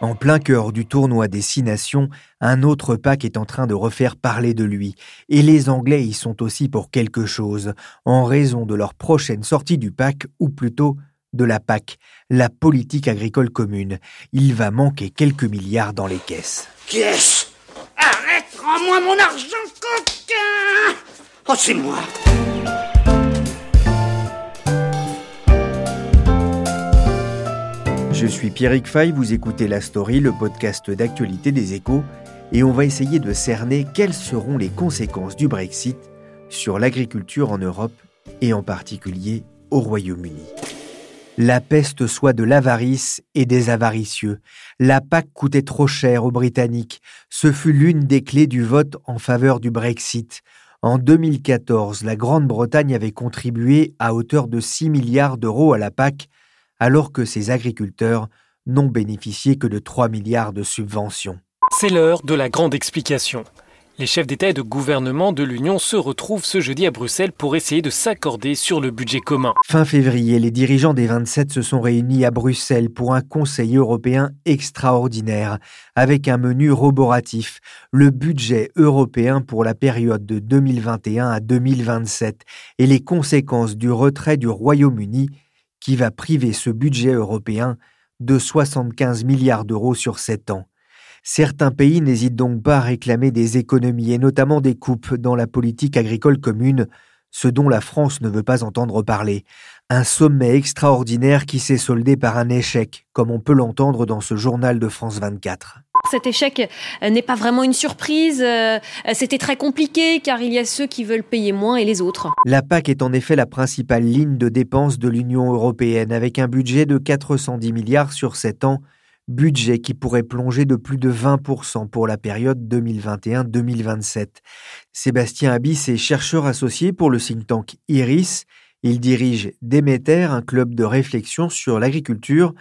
En plein cœur du tournoi des Six Nations, un autre pack est en train de refaire parler de lui. Et les Anglais y sont aussi pour quelque chose, en raison de leur prochaine sortie du pack, ou plutôt de la PAC, la politique agricole commune. Il va manquer quelques milliards dans les caisses. Rends-moi mon argent, coquin Oh, c'est moi Je suis Pierrick Fay, vous écoutez La Story, le podcast d'actualité des échos, et on va essayer de cerner quelles seront les conséquences du Brexit sur l'agriculture en Europe et en particulier au Royaume-Uni. La peste soit de l'avarice et des avaricieux. La PAC coûtait trop cher aux Britanniques. Ce fut l'une des clés du vote en faveur du Brexit. En 2014, la Grande-Bretagne avait contribué à hauteur de 6 milliards d'euros à la PAC, alors que ses agriculteurs n'ont bénéficié que de 3 milliards de subventions. C'est l'heure de la grande explication. Les chefs d'État et de gouvernement de l'Union se retrouvent ce jeudi à Bruxelles pour essayer de s'accorder sur le budget commun. Fin février, les dirigeants des 27 se sont réunis à Bruxelles pour un Conseil européen extraordinaire, avec un menu roboratif, le budget européen pour la période de 2021 à 2027 et les conséquences du retrait du Royaume-Uni qui va priver ce budget européen de 75 milliards d'euros sur 7 ans. Certains pays n'hésitent donc pas à réclamer des économies et notamment des coupes dans la politique agricole commune, ce dont la France ne veut pas entendre parler. Un sommet extraordinaire qui s'est soldé par un échec, comme on peut l'entendre dans ce journal de France 24. Cet échec euh, n'est pas vraiment une surprise. Euh, c'était très compliqué car il y a ceux qui veulent payer moins et les autres. La PAC est en effet la principale ligne de dépenses de l'Union européenne avec un budget de 410 milliards sur 7 ans budget qui pourrait plonger de plus de 20% pour la période 2021-2027. Sébastien Abyss est chercheur associé pour le think tank IRIS. Il dirige Déméter, un club de réflexion sur l'agriculture.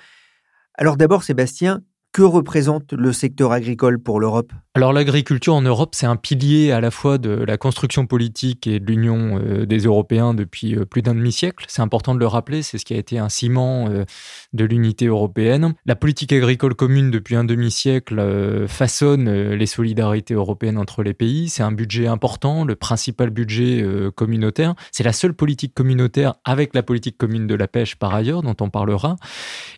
Alors d'abord, Sébastien, que représente le secteur agricole pour l'Europe? Alors l'agriculture en Europe, c'est un pilier à la fois de la construction politique et de l'union euh, des Européens depuis euh, plus d'un demi-siècle. C'est important de le rappeler, c'est ce qui a été un ciment euh, de l'unité européenne. La politique agricole commune depuis un demi-siècle façonne les solidarités européennes entre les pays. C'est un budget important, le principal budget communautaire. C'est la seule politique communautaire avec la politique commune de la pêche par ailleurs, dont on parlera.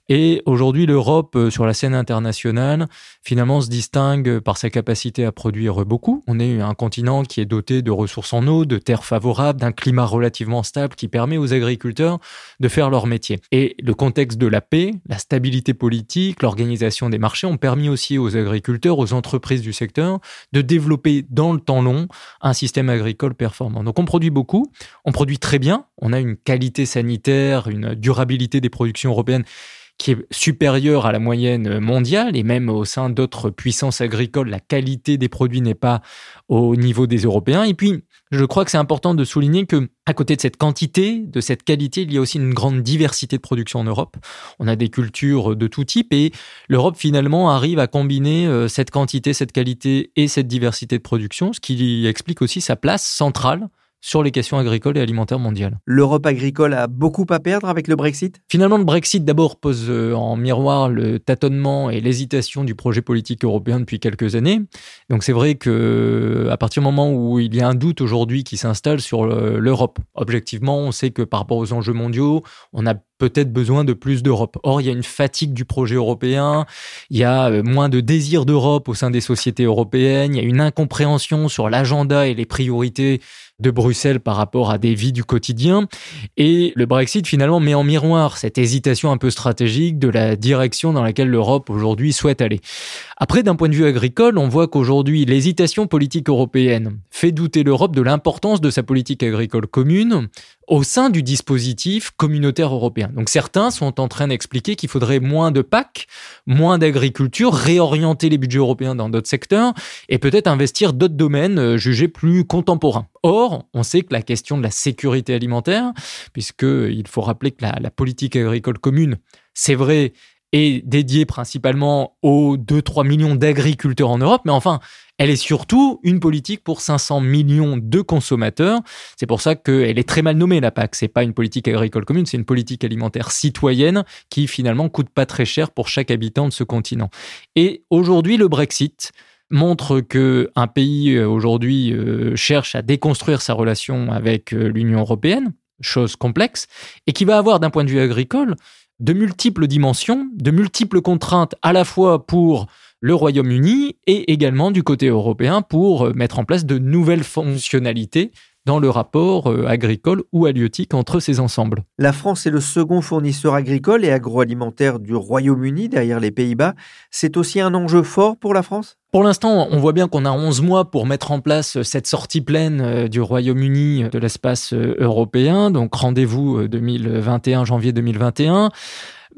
Et aujourd'hui, l'Europe, sur la scène internationale, nationale, finalement, se distingue par sa capacité à produire beaucoup. On est un continent qui est doté de ressources en eau, de terres favorables, d'un climat relativement stable qui permet aux agriculteurs de faire leur métier. Et le contexte de la paix, la stabilité politique, l'organisation des marchés ont permis aussi aux agriculteurs, aux entreprises du secteur, de développer dans le temps long un système agricole performant. Donc on produit beaucoup, on produit très bien, on a une qualité sanitaire, une durabilité des productions européennes qui est supérieure à la moyenne mondiale et même au sein d'autres puissances agricoles, la qualité des produits n'est pas au niveau des Européens. Et puis, je crois que c'est important de souligner que à côté de cette quantité, de cette qualité, il y a aussi une grande diversité de production en Europe. On a des cultures de tout type et l'Europe finalement arrive à combiner euh, cette quantité, cette qualité et cette diversité de production, ce qui explique aussi sa place centrale sur les questions agricoles et alimentaires mondiales. L'Europe agricole a beaucoup à perdre avec le Brexit? Finalement, le Brexit d'abord pose euh, en miroir le tâtonnement et l'hésitation du projet politique européen depuis quelques années. Donc c'est vrai que euh, à partir du moment où il y a un doute aujourd'hui qui s'installe sur l'Europe, objectivement, on sait que par rapport aux enjeux mondiaux, on a peut-être besoin de plus d'Europe. Or, il y a une fatigue du projet européen, il y a euh, moins de désir d'Europe au sein des sociétés européennes, il y a une incompréhension sur l'agenda et les priorités de Bruxelles par rapport à des vies du quotidien. Et le Brexit finalement met en miroir cette hésitation un peu stratégique de la direction dans laquelle l'Europe aujourd'hui souhaite aller. Après, d'un point de vue agricole, on voit qu'aujourd'hui, l'hésitation politique européenne fait douter l'Europe de l'importance de sa politique agricole commune au sein du dispositif communautaire européen. Donc certains sont en train d'expliquer qu'il faudrait moins de PAC, moins d'agriculture, réorienter les budgets européens dans d'autres secteurs et peut-être investir d'autres domaines euh, jugés plus contemporains. Or, on sait que la question de la sécurité alimentaire, puisqu'il faut rappeler que la, la politique agricole commune, c'est vrai, est dédiée principalement aux 2-3 millions d'agriculteurs en Europe, mais enfin, elle est surtout une politique pour 500 millions de consommateurs. C'est pour ça qu'elle est très mal nommée, la PAC. C'est pas une politique agricole commune, c'est une politique alimentaire citoyenne qui finalement coûte pas très cher pour chaque habitant de ce continent. Et aujourd'hui, le Brexit montre que un pays euh, aujourd'hui euh, cherche à déconstruire sa relation avec euh, l'Union européenne, chose complexe, et qui va avoir d'un point de vue agricole de multiples dimensions, de multiples contraintes à la fois pour le Royaume-Uni et également du côté européen pour mettre en place de nouvelles fonctionnalités dans le rapport euh, agricole ou halieutique entre ces ensembles. La France est le second fournisseur agricole et agroalimentaire du Royaume-Uni derrière les Pays-Bas. C'est aussi un enjeu fort pour la France? Pour l'instant, on voit bien qu'on a 11 mois pour mettre en place cette sortie pleine euh, du Royaume-Uni de l'espace euh, européen. Donc rendez-vous 2021, janvier 2021.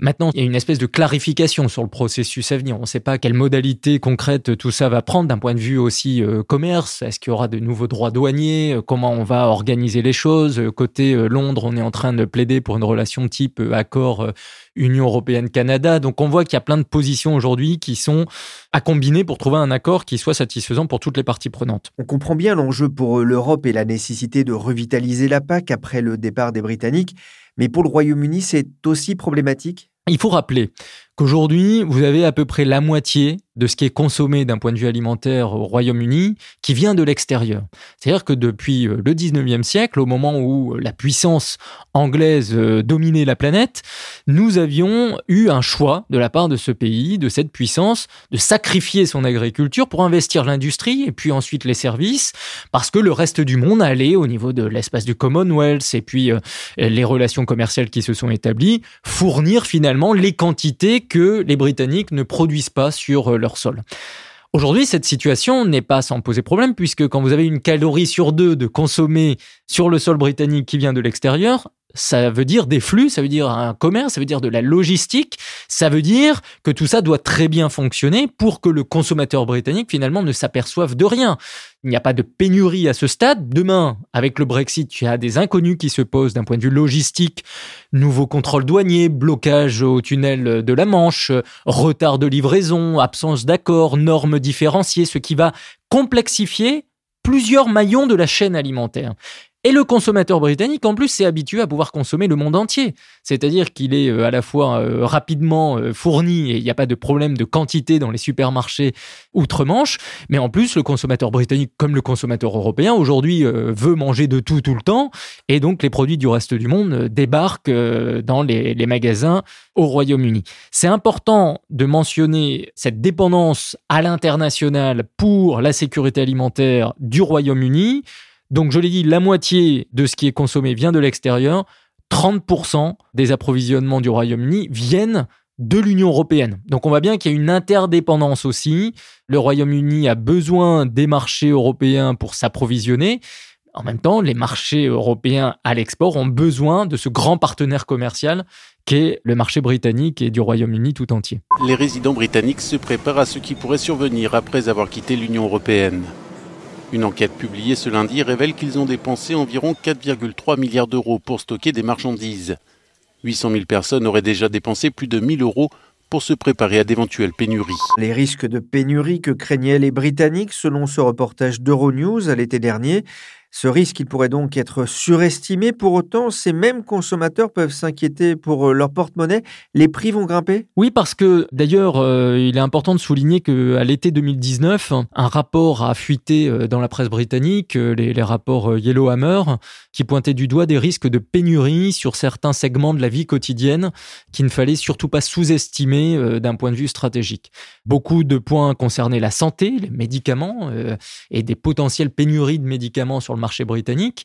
Maintenant, il y a une espèce de clarification sur le processus à venir. On ne sait pas quelle modalité concrète tout ça va prendre d'un point de vue aussi euh, commerce. Est-ce qu'il y aura de nouveaux droits douaniers euh, Comment on va organiser les choses Côté euh, Londres, on est en train de plaider pour une relation type accord Union européenne-Canada. Donc on voit qu'il y a plein de positions aujourd'hui qui sont à combiner pour trouver un accord qui soit satisfaisant pour toutes les parties prenantes. On comprend bien l'enjeu pour l'Europe et la nécessité de revitaliser la PAC après le départ des Britanniques. Mais pour le Royaume-Uni, c'est aussi problématique? Il faut rappeler qu'aujourd'hui, vous avez à peu près la moitié de ce qui est consommé d'un point de vue alimentaire au Royaume-Uni qui vient de l'extérieur. C'est-à-dire que depuis euh, le 19e siècle, au moment où la puissance anglaise euh, dominait la planète, nous avions eu un choix de la part de ce pays, de cette puissance, de sacrifier son agriculture pour investir l'industrie et puis ensuite les services, parce que le reste du monde allait au niveau de l'espace du Commonwealth et puis euh, les relations commerciales qui se sont établies, fournir finalement les quantités que les Britanniques ne produisent pas sur leur sol. Aujourd'hui, cette situation n'est pas sans poser problème puisque quand vous avez une calorie sur deux de consommer sur le sol britannique qui vient de l'extérieur, ça veut dire des flux, ça veut dire un commerce, ça veut dire de la logistique, ça veut dire que tout ça doit très bien fonctionner pour que le consommateur britannique finalement ne s'aperçoive de rien. Il n'y a pas de pénurie à ce stade. Demain, avec le Brexit, il y a des inconnus qui se posent d'un point de vue logistique, nouveaux contrôles douaniers, blocage au tunnel de la Manche, retard de livraison, absence d'accord, normes différenciées, ce qui va complexifier plusieurs maillons de la chaîne alimentaire. Et le consommateur britannique, en plus, s'est habitué à pouvoir consommer le monde entier. C'est-à-dire qu'il est euh, à la fois euh, rapidement euh, fourni et il n'y a pas de problème de quantité dans les supermarchés outre-Manche. Mais en plus, le consommateur britannique, comme le consommateur européen, aujourd'hui veut manger de tout tout le temps. Et donc, les produits du reste du monde débarquent dans les, les magasins au Royaume-Uni. C'est important de mentionner cette dépendance à l'international pour la sécurité alimentaire du Royaume-Uni donc, je l'ai dit, la moitié de ce qui est consommé vient de l'extérieur. 30% des approvisionnements du Royaume-Uni viennent de l'Union européenne. Donc on voit bien qu'il y a une interdépendance aussi. Le Royaume-Uni a besoin des marchés européens pour s'approvisionner. En même temps, les marchés européens à l'export ont besoin de ce grand partenaire commercial qu'est le marché britannique et du Royaume-Uni tout entier. Les résidents britanniques se préparent à ce qui pourrait survenir après avoir quitté l'Union européenne. Une enquête publiée ce lundi révèle qu'ils ont dépensé environ 4,3 milliards d'euros pour stocker des marchandises. 800 000 personnes auraient déjà dépensé plus de 1000 euros pour se préparer à d'éventuelles pénuries. Les risques de pénurie que craignaient les Britanniques, selon ce reportage d'Euronews à l'été dernier, ce risque, il pourrait donc être surestimé. Pour autant, ces mêmes consommateurs peuvent s'inquiéter pour euh, leur porte-monnaie. Les prix vont grimper? Oui, parce que d'ailleurs, euh, il est important de souligner qu'à l'été 2019, un rapport a fuité euh, dans la presse britannique, les, rapports Yellowhammer, qui pointaient du doigt des risques de pénurie sur certains segments de la vie quotidienne qu'il ne fallait surtout pas sous-estimer d'un point de vue stratégique. Beaucoup de points concernaient la santé, les médicaments et des potentielles pénuries de médicaments sur le marché britannique.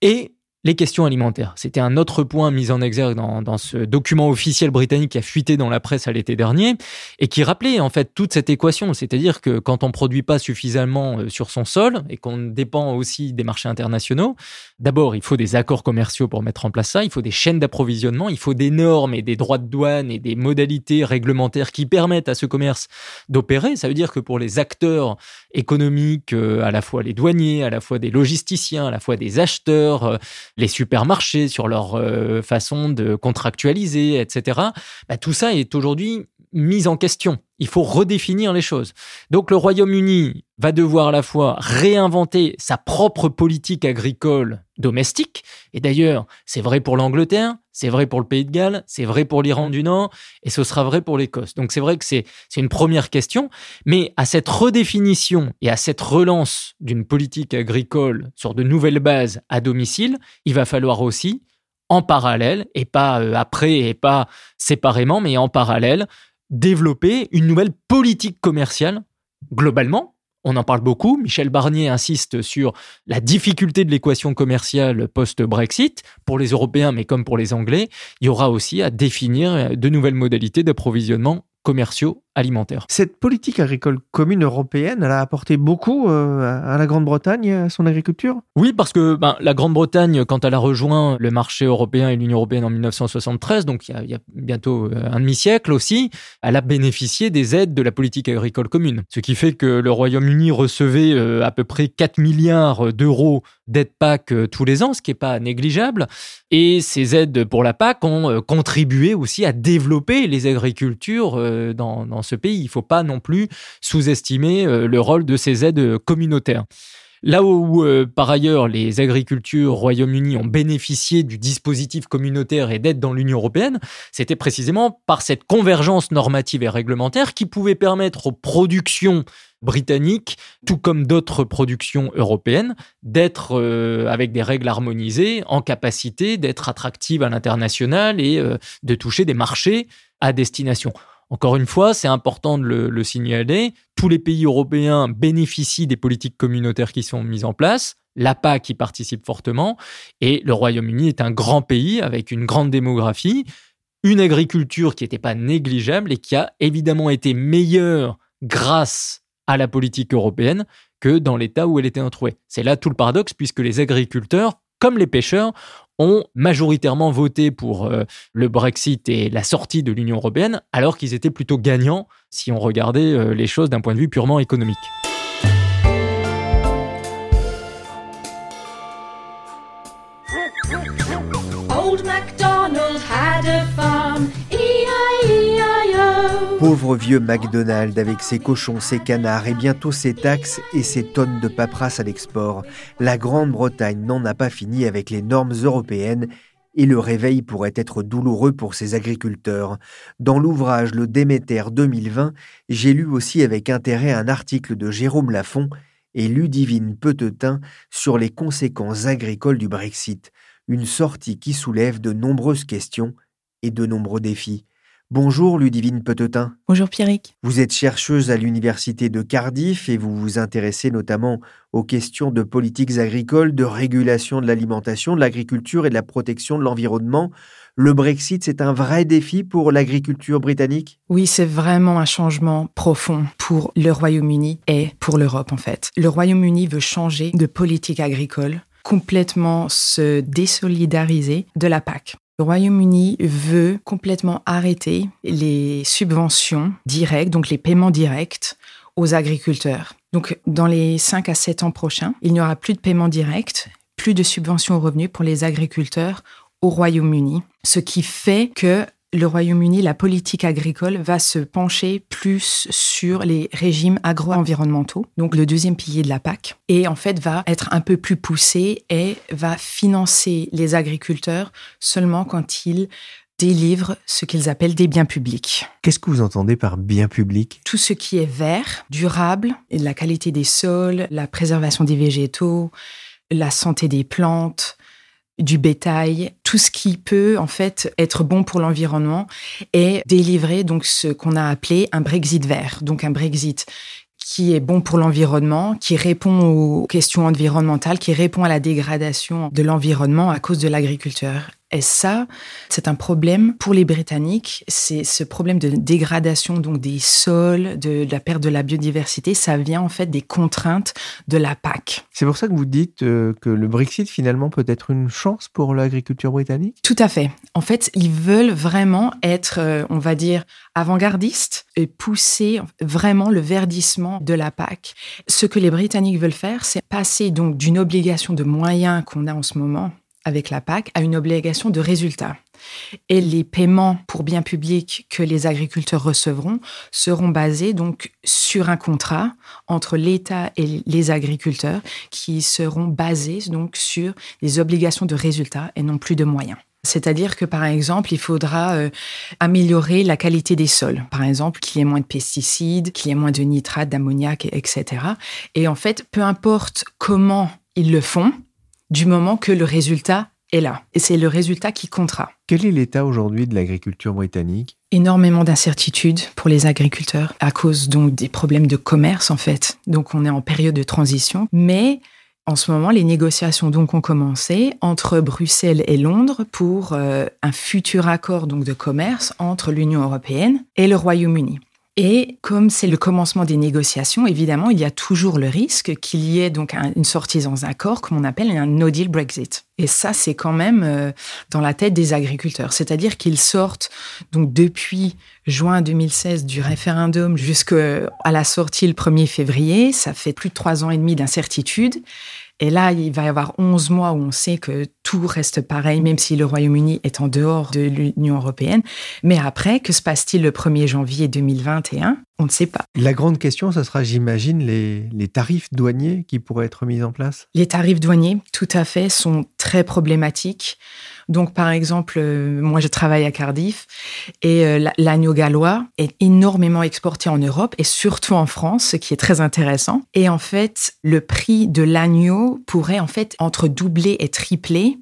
Et les questions alimentaires. C'était un autre point mis en exergue dans, ce document officiel britannique qui a fuité dans la presse à l'été dernier et qui rappelait en fait toute cette équation. C'est-à-dire que quand on produit pas suffisamment euh, sur son sol et qu'on dépend aussi des marchés internationaux, d'abord il faut des accords commerciaux pour mettre en place ça, il faut des chaînes d'approvisionnement, il faut des normes et des droits de douane et des modalités réglementaires qui permettent à ce commerce d'opérer. Ça veut dire que pour les acteurs économiques, euh, à la fois les douaniers, à la fois des logisticiens, à la fois des acheteurs, euh, les supermarchés, sur leur euh, façon de contractualiser, etc. Bah, tout ça est aujourd'hui mis en question. Il faut redéfinir les choses. Donc le Royaume-Uni va devoir à la fois réinventer sa propre politique agricole domestique, et d'ailleurs c'est vrai pour l'Angleterre, c'est vrai pour le Pays de Galles, c'est vrai pour l'Iran du Nord, et ce sera vrai pour l'Écosse. Donc c'est vrai que c'est une première question, mais à cette redéfinition et à cette relance d'une politique agricole sur de nouvelles bases à domicile, il va falloir aussi en parallèle, et pas euh, après et pas séparément, mais en parallèle, développer une nouvelle politique commerciale globalement. On en parle beaucoup. Michel Barnier insiste sur la difficulté de l'équation commerciale post-Brexit. Pour les Européens, mais comme pour les Anglais, il y aura aussi à définir de nouvelles modalités d'approvisionnement commerciaux Cette politique agricole commune européenne, elle a apporté beaucoup euh, à la Grande-Bretagne, à son agriculture? Oui, parce que ben, la Grande-Bretagne, quand elle a rejoint le marché européen et l'Union européenne en 1973, donc il y a, bientôt euh, un demi-siècle aussi, elle a bénéficié des aides de la politique agricole commune. Ce qui fait que le Royaume-Uni recevait euh, à peu près 4 milliards d'euros d'aides PAC tous les ans, ce qui n'est pas négligeable. Et ces aides pour la PAC ont contribué aussi à développer les agricultures dans, ce pays. Il ne faut pas non plus sous-estimer euh, le rôle de ces aides communautaires. Là où, euh, par ailleurs, les agricultures au Royaume-Uni ont bénéficié du dispositif communautaire et d'aide dans l'Union européenne, c'était précisément par cette convergence normative et réglementaire qui pouvait permettre aux productions britanniques, tout comme d'autres productions européennes, d'être euh, avec des règles harmonisées, en capacité d'être attractives à l'international et de toucher des marchés à destination. Encore une fois, c'est important de le, signaler. Tous les pays européens bénéficient des politiques communautaires qui sont mises en place. La PAC y participe fortement. Et le Royaume-Uni est un grand pays avec une grande démographie, une agriculture qui n'était pas négligeable et qui a évidemment été meilleure grâce à la politique européenne que dans l'état où elle était introuvée. C'est là tout le paradoxe puisque les agriculteurs, comme les pêcheurs, ont majoritairement voté pour euh, le Brexit et la sortie de l'Union européenne, alors qu'ils étaient plutôt gagnants si on regardait euh, les choses d'un point de vue purement économique. Pauvre vieux McDonald avec ses cochons, ses canards et bientôt ses taxes et ses tonnes de paperasse à l'export. La Grande-Bretagne n'en a pas fini avec les normes européennes et le réveil pourrait être douloureux pour ses agriculteurs. Dans l'ouvrage Le Déméter 2020, j'ai lu aussi avec intérêt un article de Jérôme Lafont et Ludivine Petetin sur les conséquences agricoles du Brexit, une sortie qui soulève de nombreuses questions et de nombreux défis. Bonjour Ludivine Petetin. Bonjour Pierrick. Vous êtes chercheuse à l'université de Cardiff et vous vous intéressez notamment aux questions de politiques agricoles, de régulation de l'alimentation, de l'agriculture et de la protection de l'environnement. Le Brexit, c'est un vrai défi pour l'agriculture britannique? Oui, c'est vraiment un changement profond pour le Royaume-Uni et pour l'Europe en fait. Le Royaume-Uni veut changer de politique agricole complètement se désolidariser de la PAC. Le Royaume-Uni veut complètement arrêter les subventions directes, donc les paiements directs aux agriculteurs. Donc, dans les 5 à 7 ans prochains, il n'y aura plus de paiements directs, plus de subventions aux revenus pour les agriculteurs au Royaume-Uni, ce qui fait que le Royaume-Uni, la politique agricole va se pencher plus sur les régimes agro-environnementaux, donc le deuxième pilier de la PAC, et en fait va être un peu plus poussé et va financer les agriculteurs seulement quand ils délivrent ce qu'ils appellent des biens publics. Qu'est-ce que vous entendez par biens publics Tout ce qui est vert, durable, la qualité des sols, la préservation des végétaux, la santé des plantes, du bétail, tout ce qui peut en fait être bon pour l'environnement et délivrer donc ce qu'on a appelé un Brexit vert, donc un Brexit qui est bon pour l'environnement, qui répond aux questions environnementales, qui répond à la dégradation de l'environnement à cause de l'agriculture. Et ça, c'est un problème pour les Britanniques. C'est ce problème de dégradation donc des sols, de, la perte de la biodiversité. Ça vient en fait des contraintes de la PAC. C'est pour ça que vous dites euh, que le Brexit finalement peut être une chance pour l'agriculture britannique? Tout à fait. En fait, ils veulent vraiment être, euh, on va dire, avant-gardistes et pousser vraiment le verdissement de la PAC. Ce que les Britanniques veulent faire, c'est passer donc d'une obligation de moyens qu'on a en ce moment avec la PAC à une obligation de résultat. Et les paiements pour biens publics que les agriculteurs recevront seront basés donc sur un contrat entre l'État et les agriculteurs qui seront basés donc sur des obligations de résultat et non plus de moyens. C'est-à-dire que, par exemple, il faudra euh, améliorer la qualité des sols. Par exemple, qu'il y ait moins de pesticides, qu'il y ait moins de nitrates, d'ammoniac, etc. Et en fait, peu importe comment ils le font, du moment que le résultat est là. Et c'est le résultat qui comptera. Quel est l'état aujourd'hui de l'agriculture britannique? Énormément d'incertitudes pour les agriculteurs à cause donc des problèmes de commerce en fait. Donc on est en période de transition, mais en ce moment, les négociations donc ont commencé entre Bruxelles et Londres pour euh, un futur accord donc de commerce entre l'Union européenne et le Royaume-Uni. Et comme c'est le commencement des négociations, évidemment, il y a toujours le risque qu'il y ait donc une sortie dans un accord, comme on appelle un no deal Brexit. Et ça, c'est quand même euh, dans la tête des agriculteurs. C'est-à-dire qu'ils sortent donc depuis juin 2016 du référendum jusqu'à la sortie le 1er février. Ça fait plus de trois ans et demi d'incertitude. Et là, il va y avoir 11 mois où on sait que tout reste pareil, même si le Royaume-Uni est en dehors de l'Union européenne. Mais après, que se passe-t-il le 1er janvier 2021 On ne sait pas. La grande question, ce sera, j'imagine, les, les tarifs douaniers qui pourraient être mis en place Les tarifs douaniers, tout à fait, sont très problématiques. Donc, par exemple, euh, moi, je travaille à Cardiff et euh, l'agneau gallois est énormément exporté en Europe et surtout en France, ce qui est très intéressant. Et en fait, le prix de l'agneau pourrait en fait entre doubler et tripler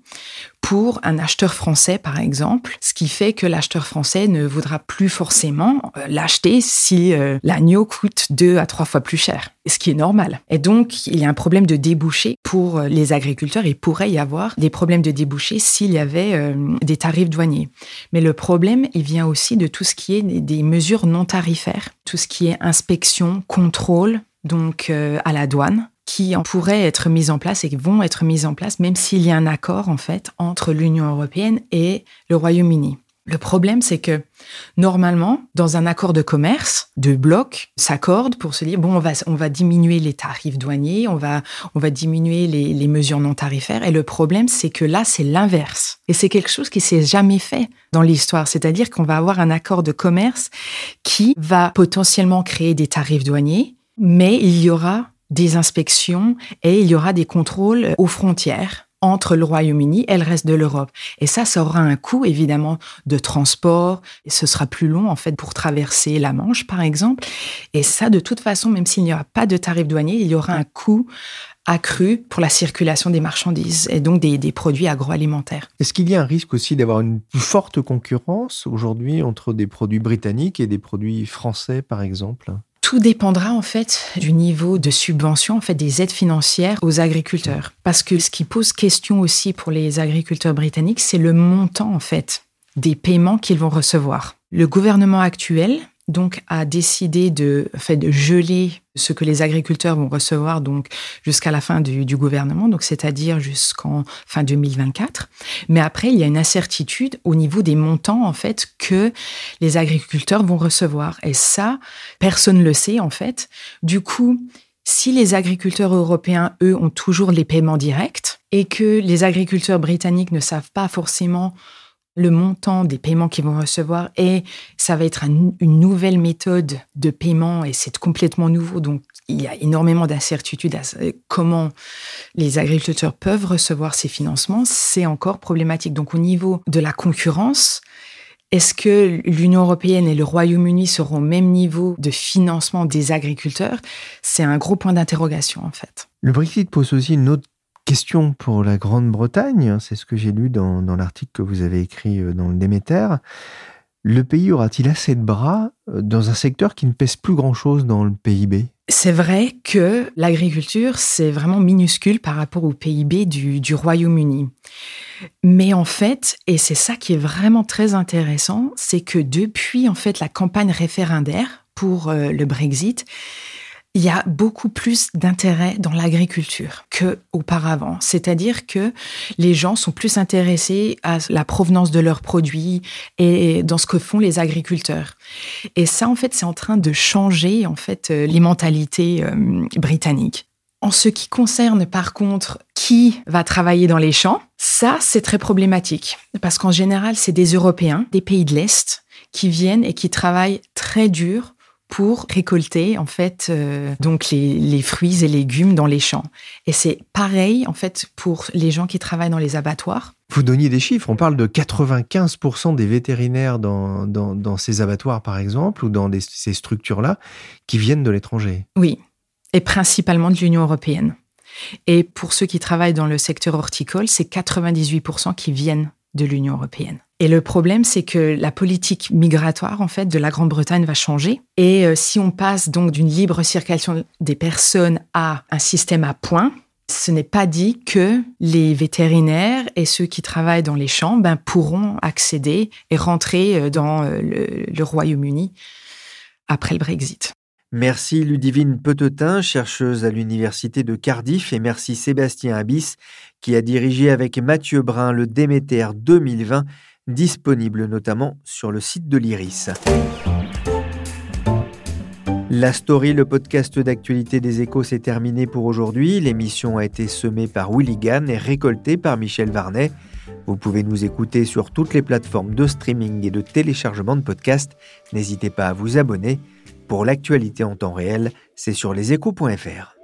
pour un acheteur français, par exemple, ce qui fait que l'acheteur français ne voudra plus forcément euh, l'acheter si euh, l'agneau coûte deux à trois fois plus cher, ce qui est normal. Et donc, il y a un problème de débouché pour euh, les agriculteurs. Il pourrait y avoir des problèmes de débouché s'il y avait des tarifs douaniers. Mais le problème, il vient aussi de tout ce qui est des mesures non tarifaires, tout ce qui est inspection, contrôle, donc à la douane qui pourraient être mises en place et qui vont être mises en place, même s'il y a un accord en fait entre l'Union européenne et le Royaume-Uni. Le problème, c'est que normalement, dans un accord de commerce, deux blocs s'accordent pour se dire bon, on va, on va diminuer les tarifs douaniers, on va, on va diminuer les, les mesures non tarifaires. Et le problème, c'est que là, c'est l'inverse. Et c'est quelque chose qui s'est jamais fait dans l'histoire. C'est-à-dire qu'on va avoir un accord de commerce qui va potentiellement créer des tarifs douaniers, mais il y aura des inspections et il y aura des contrôles aux frontières entre le Royaume-Uni et le reste de l'Europe. Et ça, ça aura un coût évidemment de transport. Et ce sera plus long en fait pour traverser la Manche, par exemple. Et ça, de toute façon, même s'il n'y aura pas de tarif douanier, il y aura un coût accru pour la circulation des marchandises et donc des, des produits agroalimentaires. Est-ce qu'il y a un risque aussi d'avoir une plus forte concurrence aujourd'hui entre des produits britanniques et des produits français, par exemple? Tout dépendra en fait du niveau de subvention, en fait des aides financières aux agriculteurs. Parce que ce qui pose question aussi pour les agriculteurs britanniques, c'est le montant en fait des paiements qu'ils vont recevoir. Le gouvernement actuel donc a décidé de, fait, de geler ce que les agriculteurs vont recevoir donc jusqu'à la fin du, du gouvernement, donc c'est-à-dire jusqu'en fin 2024. Mais après, il y a une incertitude au niveau des montants en fait que les agriculteurs vont recevoir. Et ça, personne ne le sait en fait. Du coup, si les agriculteurs européens, eux, ont toujours les paiements directs et que les agriculteurs britanniques ne savent pas forcément le montant des paiements qu'ils vont recevoir et ça va être une nouvelle méthode de paiement et c'est complètement nouveau. Donc, il y a énormément d'incertitudes à comment les agriculteurs peuvent recevoir ces financements. C'est encore problématique. Donc, au niveau de la concurrence, est-ce que l'Union européenne et le Royaume-Uni seront au même niveau de financement des agriculteurs? C'est un gros point d'interrogation en fait. Le Brexit pose aussi une autre Question pour la Grande-Bretagne, c'est ce que j'ai lu dans, l'article que vous avez écrit euh, dans le Déméter. Le pays aura-t-il assez de bras euh, dans un secteur qui ne pèse plus grand-chose dans le PIB C'est vrai que l'agriculture, c'est vraiment minuscule par rapport au PIB du, du Royaume-Uni. Mais en fait, et c'est ça qui est vraiment très intéressant, c'est que depuis en fait la campagne référendaire pour euh, le Brexit, il y a beaucoup plus d'intérêt dans l'agriculture que auparavant. C'est-à-dire que les gens sont plus intéressés à la provenance de leurs produits et dans ce que font les agriculteurs. Et ça, en fait, c'est en train de changer en fait euh, les mentalités euh, britanniques. En ce qui concerne par contre qui va travailler dans les champs, ça c'est très problématique parce qu'en général c'est des Européens, des pays de l'Est qui viennent et qui travaillent très dur pour récolter en fait euh, donc les, fruits et légumes dans les champs. Et c'est pareil en fait pour les gens qui travaillent dans les abattoirs. Vous donniez des chiffres, on parle de 95% des vétérinaires dans, dans, ces abattoirs par exemple ou dans ces structures-là qui viennent de l'étranger. Oui, et principalement de l'Union européenne. Et pour ceux qui travaillent dans le secteur horticole, c'est 98% qui viennent de l'Union européenne. Et le problème, c'est que la politique migratoire, en fait, de la Grande-Bretagne va changer. Et euh, si on passe donc d'une libre circulation des personnes à un système à points, ce n'est pas dit que les vétérinaires et ceux qui travaillent dans les champs ben, pourront accéder et rentrer euh, dans euh, le Royaume-Uni après le Brexit. Merci Ludivine Petetin, chercheuse à l'Université de Cardiff, et merci Sébastien Abyss, qui a dirigé avec Mathieu Brun le Déméter 2020, disponible notamment sur le site de l'IRIS. La story, le podcast d'actualité des échos, s'est terminé pour aujourd'hui. L'émission a été semée par Willy Gann et récoltée par Michel Varnet. Vous pouvez nous écouter sur toutes les plateformes de streaming et de téléchargement de podcasts. N'hésitez pas à vous abonner. Pour l'actualité en temps réel, c'est sur leséchos.fr.